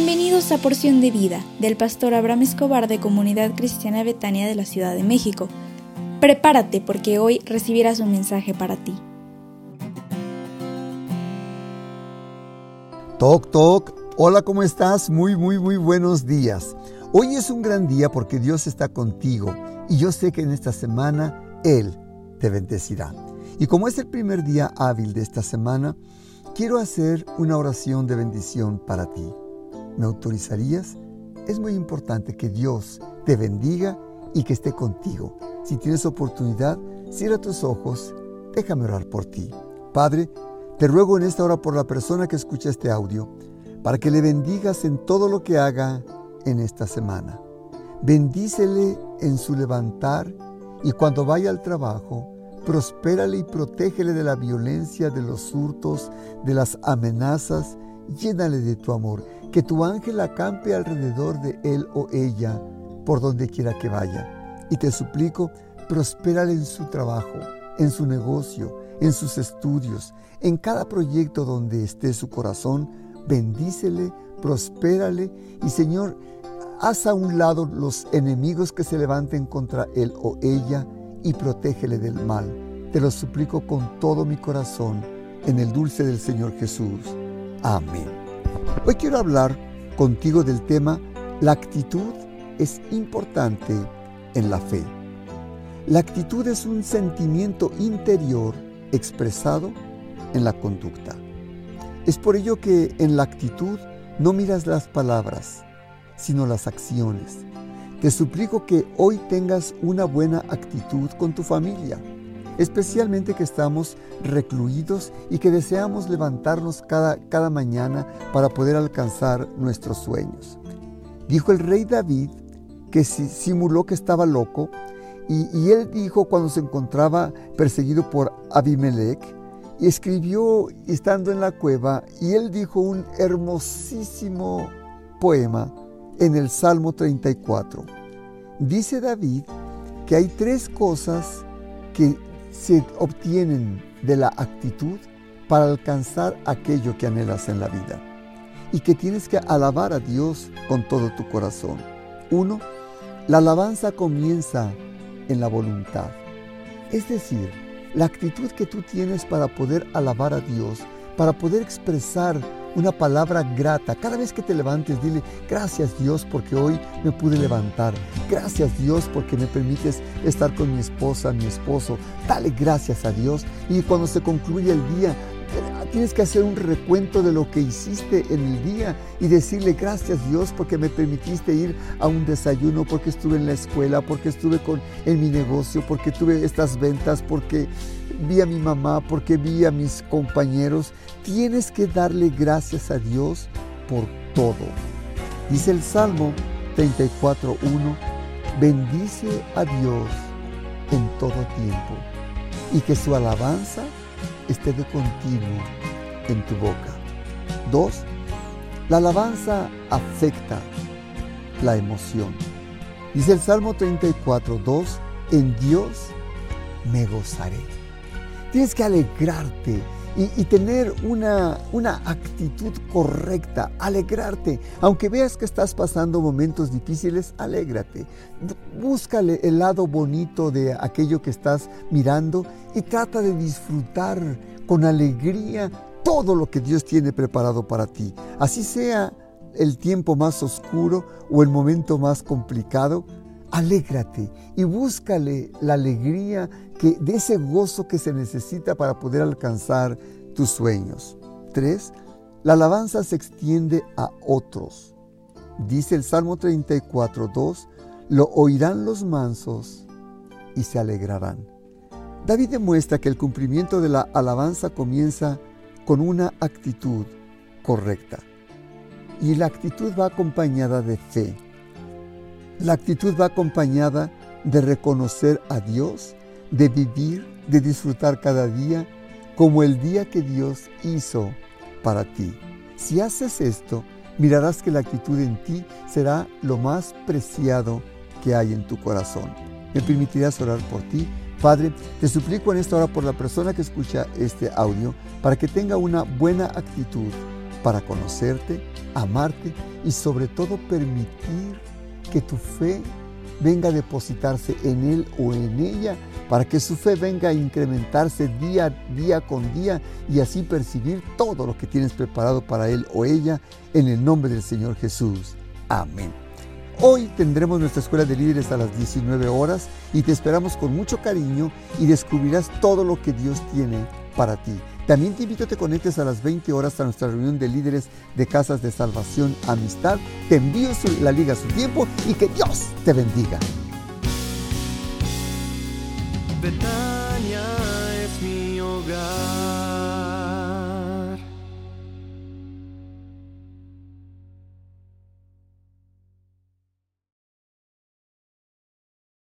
Bienvenidos a Porción de Vida del pastor Abraham Escobar de Comunidad Cristiana Betania de la Ciudad de México. Prepárate porque hoy recibirás un mensaje para ti. Toc, toc. Hola, ¿cómo estás? Muy, muy, muy buenos días. Hoy es un gran día porque Dios está contigo y yo sé que en esta semana Él te bendecirá. Y como es el primer día hábil de esta semana, quiero hacer una oración de bendición para ti. ¿Me autorizarías? Es muy importante que Dios te bendiga y que esté contigo. Si tienes oportunidad, cierra tus ojos, déjame orar por ti. Padre, te ruego en esta hora por la persona que escucha este audio, para que le bendigas en todo lo que haga en esta semana. Bendícele en su levantar y cuando vaya al trabajo, prospérale y protégele de la violencia, de los hurtos, de las amenazas, llénale de tu amor, que tu ángel acampe alrededor de él o ella por donde quiera que vaya. Y te suplico, prospérale en su trabajo, en su negocio, en sus estudios, en cada proyecto donde esté su corazón, bendícele, prospérale y Señor, haz a un lado los enemigos que se levanten contra él o ella y protégele del mal. Te lo suplico con todo mi corazón, en el dulce del Señor Jesús. Amén. Hoy quiero hablar contigo del tema La actitud es importante en la fe. La actitud es un sentimiento interior expresado en la conducta. Es por ello que en la actitud no miras las palabras, sino las acciones. Te suplico que hoy tengas una buena actitud con tu familia, especialmente que estamos recluidos y que deseamos levantarnos cada, cada mañana para poder alcanzar nuestros sueños. Dijo el rey David que simuló que estaba loco y, y él dijo cuando se encontraba perseguido por Abimelech, y escribió estando en la cueva, y él dijo un hermosísimo poema en el Salmo 34. Dice David que hay tres cosas que se obtienen de la actitud para alcanzar aquello que anhelas en la vida y que tienes que alabar a Dios con todo tu corazón. Uno, la alabanza comienza en la voluntad. Es decir, la actitud que tú tienes para poder alabar a Dios, para poder expresar una palabra grata. Cada vez que te levantes, dile, gracias Dios porque hoy me pude levantar. Gracias Dios porque me permites estar con mi esposa, mi esposo. Dale gracias a Dios. Y cuando se concluye el día, tienes que hacer un recuento de lo que hiciste en el día y decirle gracias Dios porque me permitiste ir a un desayuno, porque estuve en la escuela, porque estuve con, en mi negocio, porque tuve estas ventas, porque vi a mi mamá, porque vi a mis compañeros. Tienes que darle gracias a Dios por todo. Dice el Salmo 34.1, bendice a Dios en todo tiempo y que su alabanza esté de continuo en tu boca. Dos, la alabanza afecta la emoción. Dice el Salmo 34, 2, en Dios me gozaré. Tienes que alegrarte y, tener una, una actitud correcta, alegrarte. Aunque veas que estás pasando momentos difíciles, alégrate. Búscale el lado bonito de aquello que estás mirando y trata de disfrutar con alegría todo lo que Dios tiene preparado para ti. Así sea el tiempo más oscuro o el momento más complicado, alégrate y búscale la alegría que, de ese gozo que se necesita para poder alcanzar tus sueños. 3. La alabanza se extiende a otros. Dice el Salmo 34, 2, lo oirán los mansos y se alegrarán. David demuestra que el cumplimiento de la alabanza comienza con una actitud correcta. Y la actitud va acompañada de fe. La actitud va acompañada de reconocer a Dios, de vivir, de disfrutar cada día como el día que Dios hizo para ti. Si haces esto, mirarás que la actitud en ti será lo más preciado que hay en tu corazón. ¿Me permitirás orar por ti? Padre, te suplico en esta hora por la persona que escucha este audio para que tenga una buena actitud para conocerte, amarte y sobre todo permitir que tu fe venga a depositarse en Él o en ella, para que su fe venga a incrementarse día, día con día y así percibir todo lo que tienes preparado para Él o ella en el nombre del Señor Jesús. Amén. Hoy tendremos nuestra escuela de líderes a las 19 horas y te esperamos con mucho cariño y descubrirás todo lo que Dios tiene para ti. También te invito a que te conectes a las 20 horas a nuestra reunión de líderes de casas de salvación Amistad. Te envío la liga a su tiempo y que Dios te bendiga.